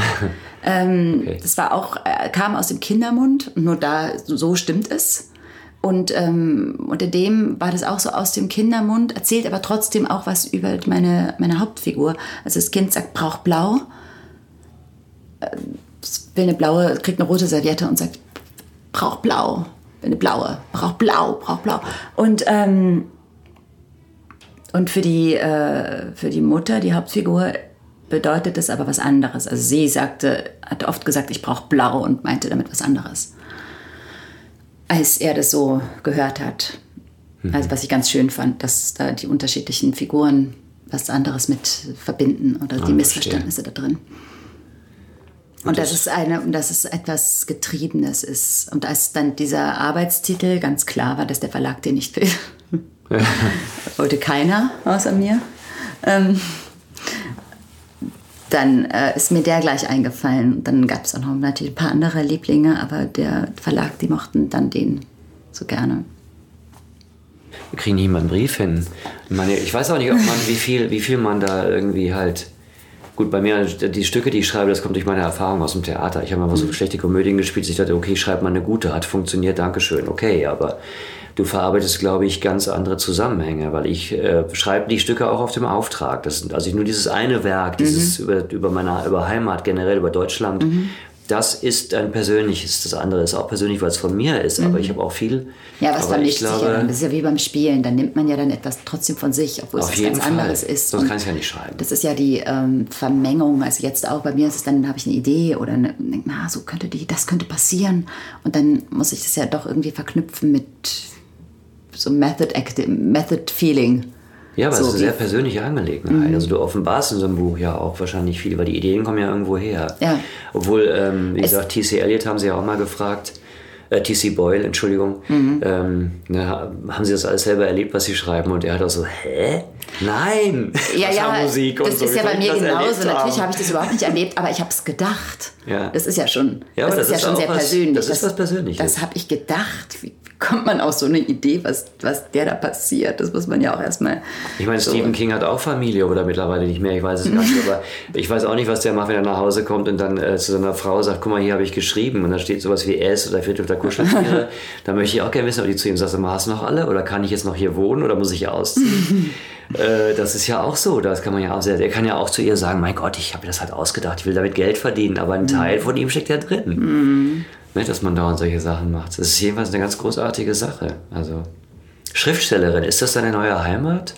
Ähm, Okay. Das war auch, äh, kam aus dem Kindermund, und nur da, so, stimmt es. Und ähm, unter dem war das auch so aus dem Kindermund, erzählt aber trotzdem auch was über meine, meine Hauptfigur. Also das Kind sagt, braucht blau, äh, will eine blaue, kriegt eine rote Serviette und sagt, braucht blau, eine blaue, braucht blau, braucht blau. Und, ähm, und für, die, äh, für die Mutter, die Hauptfigur, bedeutet das aber was anderes. Also sie sagte, hat oft gesagt, ich brauche blau und meinte damit was anderes als er das so gehört hat. Also was ich ganz schön fand, dass da die unterschiedlichen Figuren was anderes mit verbinden oder die verstehe. Missverständnisse da drin. Und das ist eine, und dass es etwas Getriebenes ist. Und als dann dieser Arbeitstitel ganz klar war, dass der Verlag den nicht will, wollte keiner außer mir, ähm, dann äh, ist mir der gleich eingefallen. Und dann gab es auch noch natürlich ein paar andere Lieblinge, aber der Verlag, die mochten dann den so gerne. Wir kriegen nicht mal einen Brief hin. Ich, meine, ich weiß auch nicht, ob man, wie, viel, wie viel man da irgendwie halt. Gut, bei mir, die Stücke, die ich schreibe, das kommt durch meine Erfahrung aus dem Theater. Ich habe mal so schlechte Komödien gespielt. Ich dachte, okay, ich schreibe mal eine gute, hat funktioniert, Dankeschön, okay. Aber du verarbeitest, glaube ich, ganz andere Zusammenhänge, weil ich äh, schreibe die Stücke auch auf dem Auftrag. Das sind also nur dieses eine Werk, dieses über, über meine über Heimat generell, über Deutschland. Das ist ein persönliches. Das andere ist auch persönlich, weil es von mir ist. Aber ich habe auch viel. Ja, was vermischt ich sich ja dann. Das ist ja wie beim Spielen. Dann nimmt man ja dann etwas trotzdem von sich, obwohl es was ganz Fall. anderes ist. Sonst kannst du ja nicht schreiben. Das ist ja die ähm, Vermengung. Also jetzt auch bei mir ist es dann, habe ich eine Idee oder eine, na, so könnte die, das könnte passieren. Und dann muss ich das ja doch irgendwie verknüpfen mit so Method Acti- Method Feeling. Ja, aber So es ist eine sehr persönliche Angelegenheit. Also du offenbarst in so einem Buch ja auch wahrscheinlich viel, weil die Ideen kommen ja irgendwo her. Ja. Obwohl, ähm, wie Es- gesagt, T.C. Eliot haben sie ja auch mal gefragt, äh, T.C. Boyle, Entschuldigung, Mhm. ähm, ne, haben sie das alles selber erlebt, was sie schreiben? Und er hat auch so, hä? Nein! Ja, ja, Musik und das so. ist ja bei mir das genauso. Natürlich habe ich das überhaupt nicht erlebt, aber ich habe es gedacht. Ja. Das ist ja schon, Ja, das, das ist ja schon sehr persönlich. das ist was Persönliches. Das habe ich gedacht. Wie kommt man auf so eine Idee, was, was der da passiert? Das muss man ja auch erstmal. Ich meine, so- Stephen King hat auch Familie oder mittlerweile nicht mehr, ich weiß es gar nicht, aber ich weiß auch nicht, was der macht, wenn er nach Hause kommt und dann äh, zu seiner Frau sagt, guck mal, hier habe ich geschrieben und da steht sowas wie S oder vierte oder Kuscheltiere. da möchte ich auch gerne wissen, ob die zu ihm sagt, sag mal, hast du noch alle oder kann ich jetzt noch hier wohnen oder muss ich ausziehen? äh, das ist ja auch so, das kann man ja auch sehr, der kann ja auch zu ihr sagen, mein Gott, ich habe mir das halt ausgedacht, ich will damit Geld verdienen, aber ein Teil von ihm steckt ja drin. Ne, dass man dauernd solche Sachen macht. Das ist jedenfalls eine ganz großartige Sache. Also, Schriftstellerin, ist das deine neue Heimat?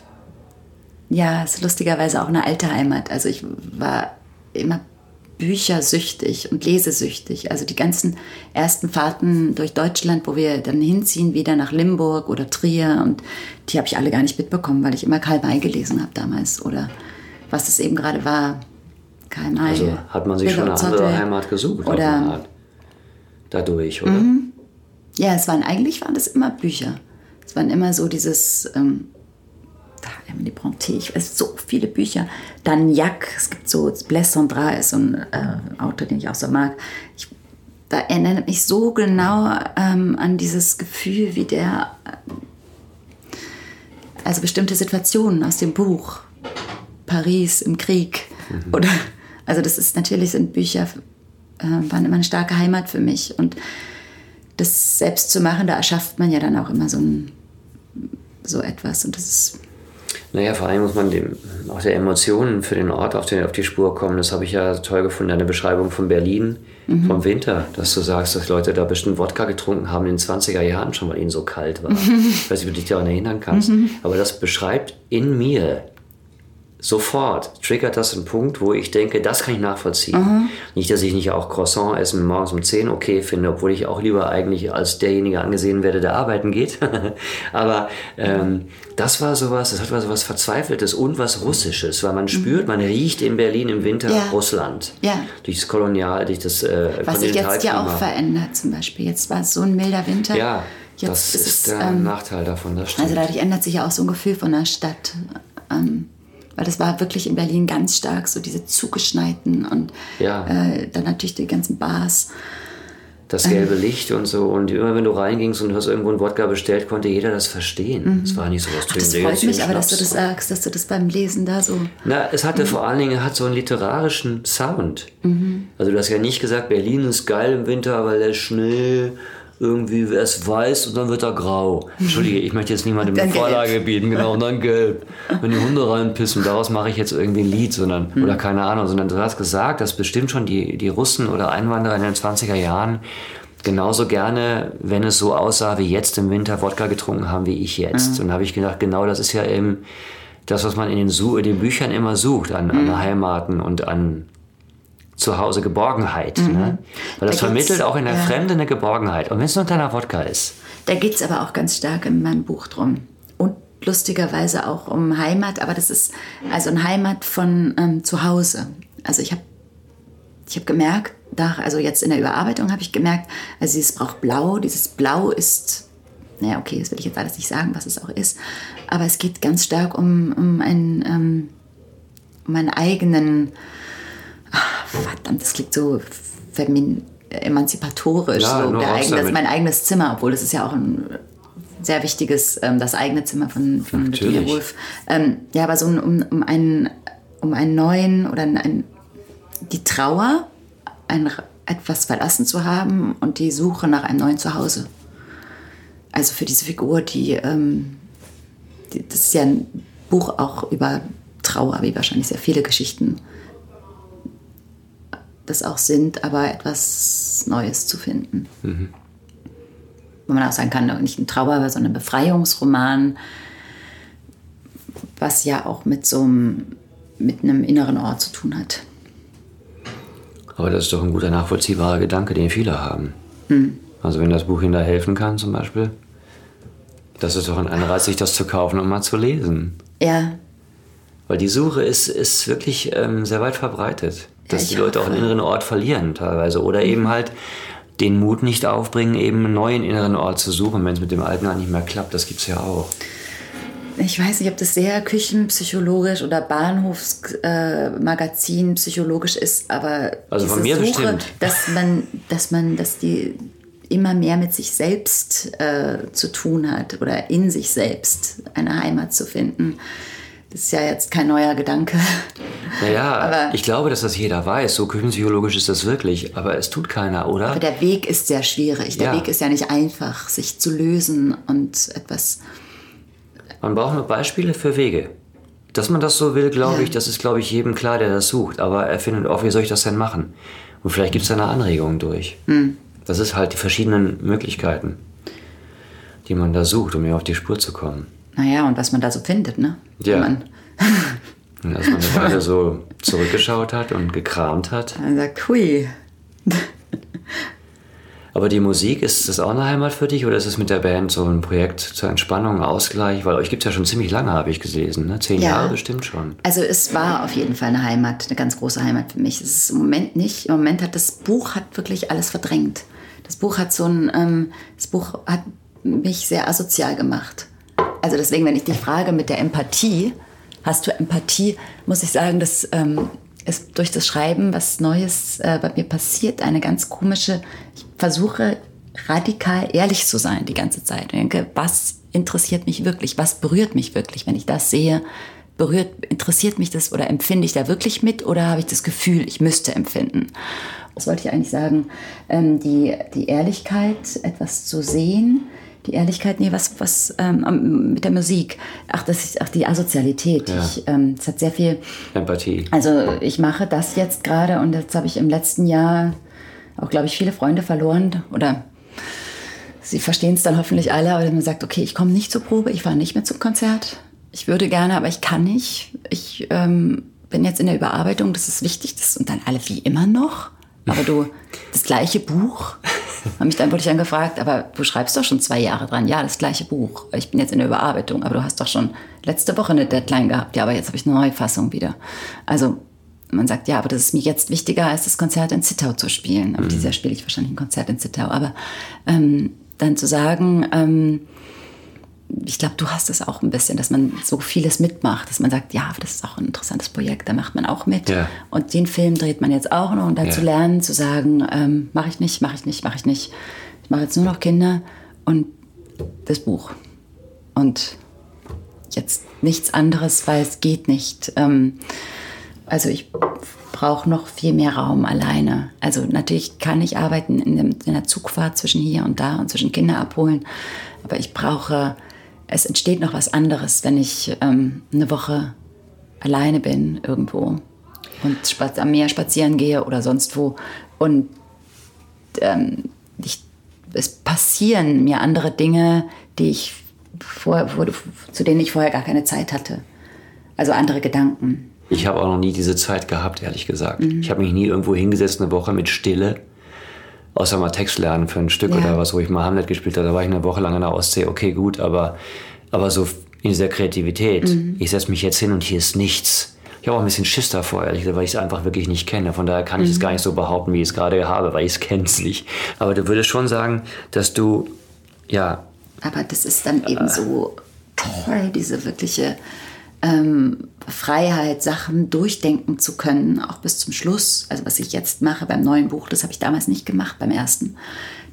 Ja, ist lustigerweise auch eine alte Heimat. Also ich war immer büchersüchtig und lesesüchtig. Also die ganzen ersten Fahrten durch Deutschland, wo wir dann hinziehen, wieder nach Limburg oder Trier und die habe ich alle gar nicht mitbekommen, weil ich immer Karl May gelesen habe damals oder was es eben gerade war. Karl May. Also hat man sich schon eine andere. Heimat gesucht. Oder. Dadurch, oder? Ja, es waren eigentlich waren das immer Bücher. Es waren immer so dieses ähm, Emily Brontë, ich weiß so viele Bücher. Dann Jack, es gibt so Blaise Sandra ist so ein äh, Autor, den ich auch so mag. Ich, da erinnert mich so genau ähm, an dieses Gefühl, wie der äh, also bestimmte Situationen aus dem Buch Paris im Krieg Mhm. Oder, also das ist natürlich, sind Bücher, äh, waren immer eine starke Heimat für mich. Und das selbst zu machen, da erschafft man ja dann auch immer so, ein, so etwas. Und das ist naja, vor allem muss man dem, auch der Emotionen für den Ort auf, den, auf die Spur kommen. Das habe ich ja toll gefunden, eine Beschreibung von Berlin mhm. vom Winter, dass du sagst, dass Leute da bestimmt Wodka getrunken haben in den 20er Jahren schon, weil ihnen so kalt war. ich weiß nicht, ob du dich daran erinnern kannst. Mhm. Aber das beschreibt in mir sofort triggert das einen Punkt, wo ich denke, das kann ich nachvollziehen. Mhm. Nicht, dass ich nicht auch Croissant essen morgens um 10 okay finde, obwohl ich auch lieber eigentlich als derjenige angesehen werde, der arbeiten geht. Aber ähm, das war sowas, das hat was, was Verzweifeltes und was Russisches, weil man mhm. spürt, man riecht in Berlin im Winter ja. Russland. Ja. Durch das Kolonial, durch das äh, Was sich jetzt ja auch verändert zum Beispiel. Jetzt war es so ein milder Winter. Ja. Jetzt das ist, ist der ähm, Nachteil davon. Also dadurch ändert sich ja auch so ein Gefühl von der Stadt. Ähm, weil das war wirklich in Berlin ganz stark, so diese zugeschneiten und ja. äh, dann natürlich die ganzen Bars. Das gelbe ähm, Licht und so. Und immer wenn du reingingst und hast irgendwo ein Wodka bestellt, konnte jeder das verstehen. Es mhm. war nicht so was Ach, Das freut mich aber, dass du das sagst, dass du das beim Lesen da so. Na, es hatte mhm. vor allen Dingen hat so einen literarischen Sound. Mhm. Also du hast ja nicht gesagt, Berlin ist geil im Winter, weil der Schnee irgendwie es weiß und dann wird er grau. Entschuldige, ich möchte jetzt niemandem eine Vorlage bieten, genau, und dann gelb. Wenn die Hunde reinpissen, daraus mache ich jetzt irgendwie ein Lied, sondern, mhm. oder keine Ahnung, sondern du hast gesagt, dass bestimmt schon die, die Russen oder Einwanderer in den 20er Jahren genauso gerne, wenn es so aussah wie jetzt im Winter, Wodka getrunken haben, wie ich jetzt. Mhm. Und da habe ich gedacht, genau das ist ja eben das, was man in den, in den Büchern immer sucht, an, mhm. an Heimaten und an zu Hause Geborgenheit. Mhm. Ne? Weil das da vermittelt auch in der ja. Fremde eine Geborgenheit. Und wenn es nur ein kleiner Wodka ist. Da geht es aber auch ganz stark in meinem Buch drum. Und lustigerweise auch um Heimat, aber das ist also ein Heimat von ähm, zu Hause. Also ich habe ich hab gemerkt, da, also jetzt in der Überarbeitung habe ich gemerkt, also dieses braucht Blau, dieses Blau ist, naja, okay, das will ich jetzt alles nicht sagen, was es auch ist, aber es geht ganz stark um, um, ein, ähm, um einen eigenen, verdammt, das klingt so femin emanzipatorisch, ja, so der das ist mein eigenes Zimmer, obwohl das ist ja auch ein sehr wichtiges, ähm, das eigene Zimmer von, von Virginia Woolf. Ähm, ja, aber so um, um, einen, um einen neuen oder ein, die Trauer, ein, etwas verlassen zu haben und die Suche nach einem neuen Zuhause. Also für diese Figur, die, ähm, die das ist ja ein Buch auch über Trauer, wie wahrscheinlich sehr viele Geschichten das auch sind, aber etwas Neues zu finden. Mhm. Wo man auch sagen kann, nicht ein Trauer, sondern ein Befreiungsroman, was ja auch mit so einem, mit einem inneren Ort zu tun hat. Aber das ist doch ein guter nachvollziehbarer Gedanke, den viele haben. Mhm. Also wenn das Buch Ihnen da helfen kann zum Beispiel, das ist doch ein Anreiz, sich das zu kaufen und mal zu lesen. Ja. Weil die Suche ist, ist wirklich ähm, sehr weit verbreitet dass ja, die Leute auch einen inneren Ort verlieren teilweise. Oder mhm. eben halt den Mut nicht aufbringen, eben einen neuen inneren Ort zu suchen, wenn es mit dem alten gar nicht mehr klappt. Das gibt es ja auch. Ich weiß nicht, ob das sehr küchenpsychologisch oder Bahnhofsmagazin äh, psychologisch ist, aber also von mir Suche, bestimmt. dass man, dass man, dass die immer mehr mit sich selbst äh, zu tun hat oder in sich selbst eine Heimat zu finden das ist ja jetzt kein neuer Gedanke. Naja, aber ich glaube, dass das jeder weiß. So küchenpsychologisch ist das wirklich. Aber es tut keiner, oder? Aber der Weg ist sehr schwierig. Der ja. Weg ist ja nicht einfach, sich zu lösen und etwas. Man braucht nur Beispiele für Wege. Dass man das so will, glaube ja. ich, das ist, glaube ich, jedem klar, der das sucht. Aber er findet auch, wie soll ich das denn machen? Und vielleicht gibt es eine Anregung durch. Hm. Das ist halt die verschiedenen Möglichkeiten, die man da sucht, um mir auf die Spur zu kommen. Naja, und was man da so findet, ne? Ja. Man und als man eine Weile so zurückgeschaut hat und gekramt hat. Dann sagt, hui. Aber die Musik, ist das auch eine Heimat für dich oder ist es mit der Band so ein Projekt zur Entspannung, Ausgleich? Weil euch gibt es ja schon ziemlich lange, habe ich gelesen. Ne? Zehn ja. Jahre bestimmt schon. Also es war auf jeden Fall eine Heimat, eine ganz große Heimat für mich. Es ist im Moment nicht. Im Moment hat das Buch hat wirklich alles verdrängt. Das Buch hat so ein, ähm, das Buch hat mich sehr asozial gemacht. Also deswegen, wenn ich dich frage mit der Empathie, hast du Empathie, muss ich sagen, dass ähm, ist durch das Schreiben was Neues äh, bei mir passiert. Eine ganz komische, ich versuche radikal ehrlich zu sein die ganze Zeit. Ich denke, was interessiert mich wirklich, was berührt mich wirklich, wenn ich das sehe, berührt, interessiert mich das oder empfinde ich da wirklich mit oder habe ich das Gefühl, ich müsste empfinden? Was wollte ich eigentlich sagen? Ähm, die, die Ehrlichkeit, etwas zu sehen, die Ehrlichkeit, nee, was, was ähm, mit der Musik. Ach, das ist, ach die Asozialität. Ja. Ich, ähm, das hat sehr viel. Empathie. Also ich mache das jetzt gerade und jetzt habe ich im letzten Jahr auch, glaube ich, viele Freunde verloren oder sie verstehen es dann hoffentlich alle, aber man sagt, okay, ich komme nicht zur Probe, ich fahre nicht mehr zum Konzert. Ich würde gerne, aber ich kann nicht. Ich ähm, bin jetzt in der Überarbeitung, das ist wichtig, das und dann alle wie immer noch. Aber du, das gleiche Buch, haben mich dann wurde ich dann gefragt, aber du schreibst doch schon zwei Jahre dran. Ja, das gleiche Buch. Ich bin jetzt in der Überarbeitung, aber du hast doch schon letzte Woche eine Deadline gehabt. Ja, aber jetzt habe ich eine neue Fassung wieder. Also man sagt, ja, aber das ist mir jetzt wichtiger, als das Konzert in Zittau zu spielen. Aber dieses Jahr spiele ich wahrscheinlich ein Konzert in Zittau. Aber ähm, dann zu sagen, ähm, ich glaube, du hast es auch ein bisschen, dass man so vieles mitmacht, dass man sagt, ja, das ist auch ein interessantes Projekt, da macht man auch mit. Ja. Und den Film dreht man jetzt auch noch und dann Ja. zu lernen, zu sagen, ähm, mache ich nicht, mache ich nicht, mache ich nicht. Ich mache jetzt nur noch Kinder und das Buch. Und jetzt nichts anderes, weil es geht nicht. Ähm, also ich brauche noch viel mehr Raum alleine. Also natürlich kann ich arbeiten in, dem, in der Zugfahrt zwischen hier und da und zwischen Kinder abholen, aber ich brauche, es entsteht noch was anderes, wenn ich ähm, eine Woche alleine bin irgendwo und am Meer spazieren gehe oder sonst wo und ähm, ich, es passieren mir andere Dinge, die ich vor, wo, zu denen ich vorher gar keine Zeit hatte. Also andere Gedanken. Ich habe auch noch nie diese Zeit gehabt, ehrlich gesagt. Mhm. Ich habe mich nie irgendwo hingesetzt, eine Woche mit Stille, außer mal Text lernen für ein Stück Ja. oder was, wo ich mal Hamlet gespielt habe. Da war ich eine Woche lang in der Ostsee, okay, gut, aber, aber so in dieser Kreativität. Mhm. Ich setze mich jetzt hin und hier ist nichts. Ich habe auch ein bisschen Schiss davor, ehrlich gesagt, weil ich es einfach wirklich nicht kenne. Von daher kann ich Mhm. es gar nicht so behaupten, wie ich es gerade habe, weil ich es kenne es nicht. Aber du würdest schon sagen, dass du, ja, Aber das ist dann eben so toll, diese wirkliche ähm, Freiheit, Sachen durchdenken zu können, auch bis zum Schluss. Also was ich jetzt mache beim neuen Buch, das habe ich damals nicht gemacht beim ersten.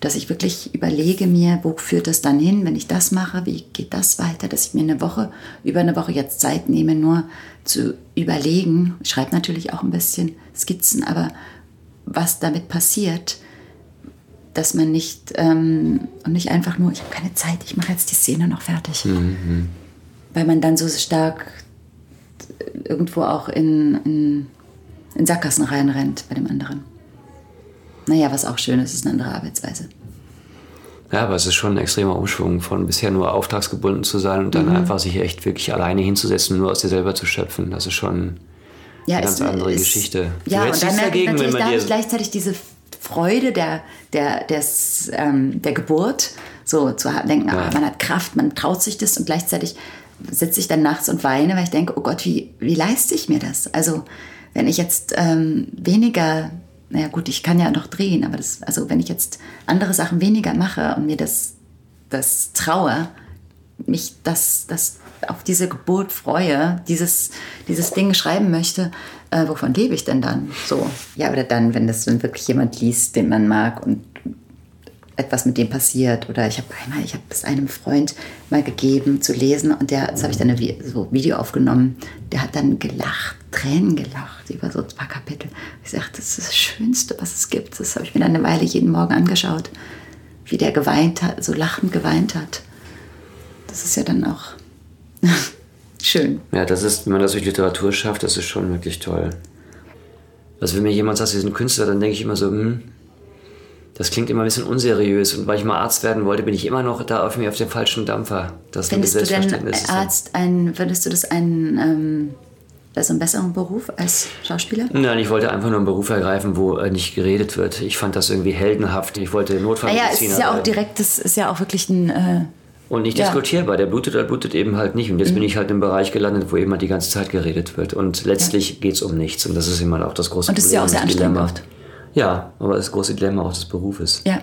Dass ich wirklich überlege mir, wo führt das dann hin, wenn ich das mache, wie geht das weiter, dass ich mir eine Woche, über eine Woche jetzt Zeit nehme, nur zu überlegen. Ich schreibe natürlich auch ein bisschen Skizzen, aber was damit passiert, dass man nicht ähm, und nicht einfach nur, ich habe keine Zeit, ich mache jetzt die Szene noch fertig. Weil man dann so stark irgendwo auch in, in, in Sackgassen reinrennt bei dem anderen. Naja, was auch schön ist, ist eine andere Arbeitsweise. Ja, aber es ist schon ein extremer Umschwung von bisher nur auftragsgebunden zu sein und dann Mhm. einfach sich echt wirklich alleine hinzusetzen, nur aus dir selber zu schöpfen. Das ist schon Ja, eine ganz ist- andere ist- Geschichte. Ja, und dann ich dagegen, natürlich, da habe ich gleichzeitig diese Freude der, der, des, ähm, der Geburt, so zu denken, ah, man hat Kraft, man traut sich das und gleichzeitig sitze ich dann nachts und weine, weil ich denke, oh Gott, wie, wie leiste ich mir das? Also wenn ich jetzt ähm, weniger, naja gut, ich kann ja noch drehen, aber das, also wenn ich jetzt andere Sachen weniger mache und mir das, das traue, mich das, das auf diese Geburt freue, dieses, dieses Ding schreiben möchte, äh, wovon lebe ich denn dann? So. Ja, oder dann, wenn das dann wirklich jemand liest, den man mag und etwas mit dem passiert. Oder ich habe einmal, ich habe es einem Freund mal gegeben zu lesen und der, das habe ich dann ein so Video aufgenommen, der hat dann gelacht, Tränen gelacht über so ein paar Kapitel. Ich sagte, das ist das Schönste, was es gibt. Das habe ich mir dann eine Weile jeden Morgen angeschaut, wie der geweint hat, so lachend geweint hat. Das ist ja dann auch schön. Ja, das ist, wenn man das durch Literatur schafft, das ist schon wirklich toll. Also wenn mir jemand sagt, Sie sind Künstler, dann denke ich immer so, hm, das klingt immer ein bisschen unseriös. Und weil ich mal Arzt werden wollte, bin ich immer noch da auf mir auf dem falschen Dampfer. Das Findest du denn Arzt ein, findest du das ein, ähm, also einen besseren Beruf als Schauspieler? Nein, ich wollte einfach nur einen Beruf ergreifen, wo äh, nicht geredet wird. Ich fand das irgendwie heldenhaft. Ich wollte Naja, es Notfallmediziner ist ja auch direkt, das ist ja auch wirklich ein, äh, Und nicht Ja. Mhm. diskutierbar. Der blutet oder blutet eben halt nicht. Und jetzt bin ich halt im Bereich gelandet, wo eben halt die ganze Zeit geredet wird. Und letztlich geht es um nichts. Und das ist immer auch das große Und das ist ja auch sehr das anstrengend oft. Ja, aber das große Dilemma auch des Berufes. ja.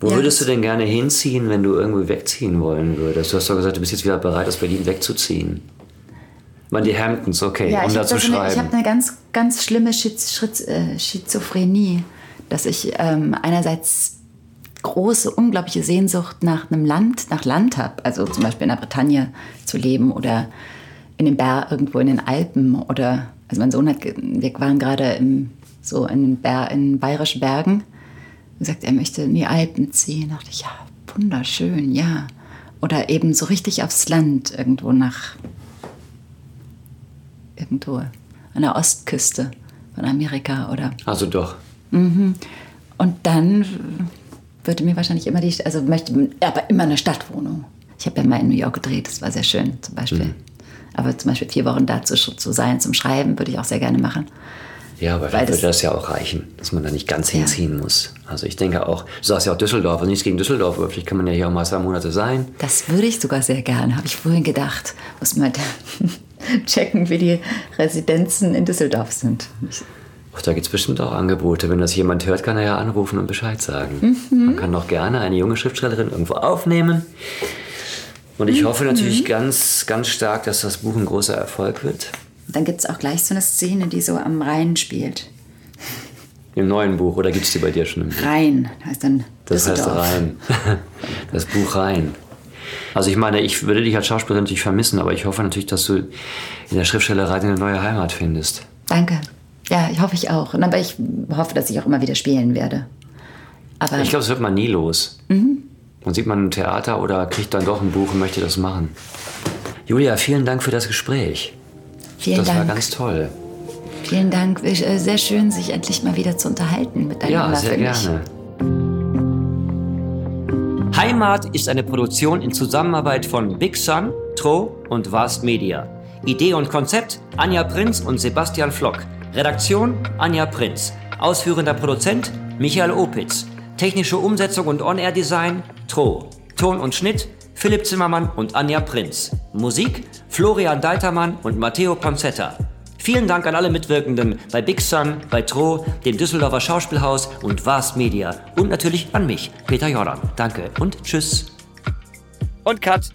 Wo Ja, würdest du denn gerne hinziehen, wenn du irgendwie wegziehen wollen würdest? Du hast doch gesagt, du bist jetzt wieder bereit, aus Berlin wegzuziehen. Man, die Hamptons, okay, Ja, um ich da habe zu so eine, ich schreiben. hab eine ganz, ganz schlimme Schiz, Schiz, äh, Schizophrenie, dass ich ähm, einerseits große, unglaubliche Sehnsucht nach einem Land, nach Land habe. Also zum Beispiel in der Bretagne zu leben oder in den Berg, irgendwo in den Alpen oder, also mein Sohn hat, wir waren gerade im, so in, Ber, in bayerischen Bergen, und sagt, er möchte in die Alpen ziehen. Da dachte ich, ja, wunderschön, ja. Oder eben so richtig aufs Land, irgendwo nach, irgendwo an der Ostküste von Amerika oder. Also doch. Mhm. Und dann würde mir wahrscheinlich immer die, also möchte aber immer eine Stadtwohnung. Ich habe ja mal in New York gedreht, das war sehr schön zum Beispiel. Mhm. Aber zum Beispiel vier Wochen da zu, zu sein zum Schreiben würde ich auch sehr gerne machen. Ja, aber vielleicht würde das ja auch reichen, dass man da nicht ganz ja. hinziehen muss. Also ich denke auch, du sagst ja auch Düsseldorf und nichts gegen Düsseldorf, aber vielleicht kann man ja hier auch mal zwei Monate sein. Das würde ich sogar sehr gerne, habe ich vorhin gedacht. Muss man checken, wie die Residenzen in Düsseldorf sind. Ach, da gibt es bestimmt auch Angebote. Wenn das jemand hört, kann er ja anrufen und Bescheid sagen. Mhm. Man kann auch gerne eine junge Schriftstellerin irgendwo aufnehmen. Und ich hoffe natürlich mhm. ganz, ganz stark, dass das Buch ein großer Erfolg wird. Dann gibt es auch gleich so eine Szene, die so am Rhein spielt. Im neuen Buch oder gibt es die bei dir schon im Buch? Rhein heißt dann. Das heißt Rhein. Das Buch Rhein. Also ich meine, ich würde dich als Schauspielerin natürlich vermissen, aber ich hoffe natürlich, dass du in der Schriftstellerei eine neue Heimat findest. Danke. Ja, ich hoffe ich auch. Aber ich hoffe, dass ich auch immer wieder spielen werde. Aber ich glaube, es wird man nie los. Mhm. Und sieht man ein Theater oder kriegt dann doch ein Buch und möchte das machen. Julia, vielen Dank für das Gespräch. Vielen das Dank. Das war ganz toll. Vielen Dank. Äh, sehr schön, sich endlich mal wieder zu unterhalten mit deinem Ja, sehr gerne. Heimat ist eine Produktion in Zusammenarbeit von Big Sun, Tro und Vast Media. Idee und Konzept Anja Prinz und Sebastian Flock. Redaktion Anja Prinz. Ausführender Produzent Michael Opitz. Technische Umsetzung und On-Air-Design Tro. Ton und Schnitt Philipp Zimmermann und Anja Prinz. Musik Florian Deitermann und Matteo Ponzetta. Vielen Dank an alle Mitwirkenden bei Big Sun, bei Tro, dem Düsseldorfer Schauspielhaus und Vast Media. Und natürlich an mich, Peter Jordan. Danke und tschüss. Und Cut.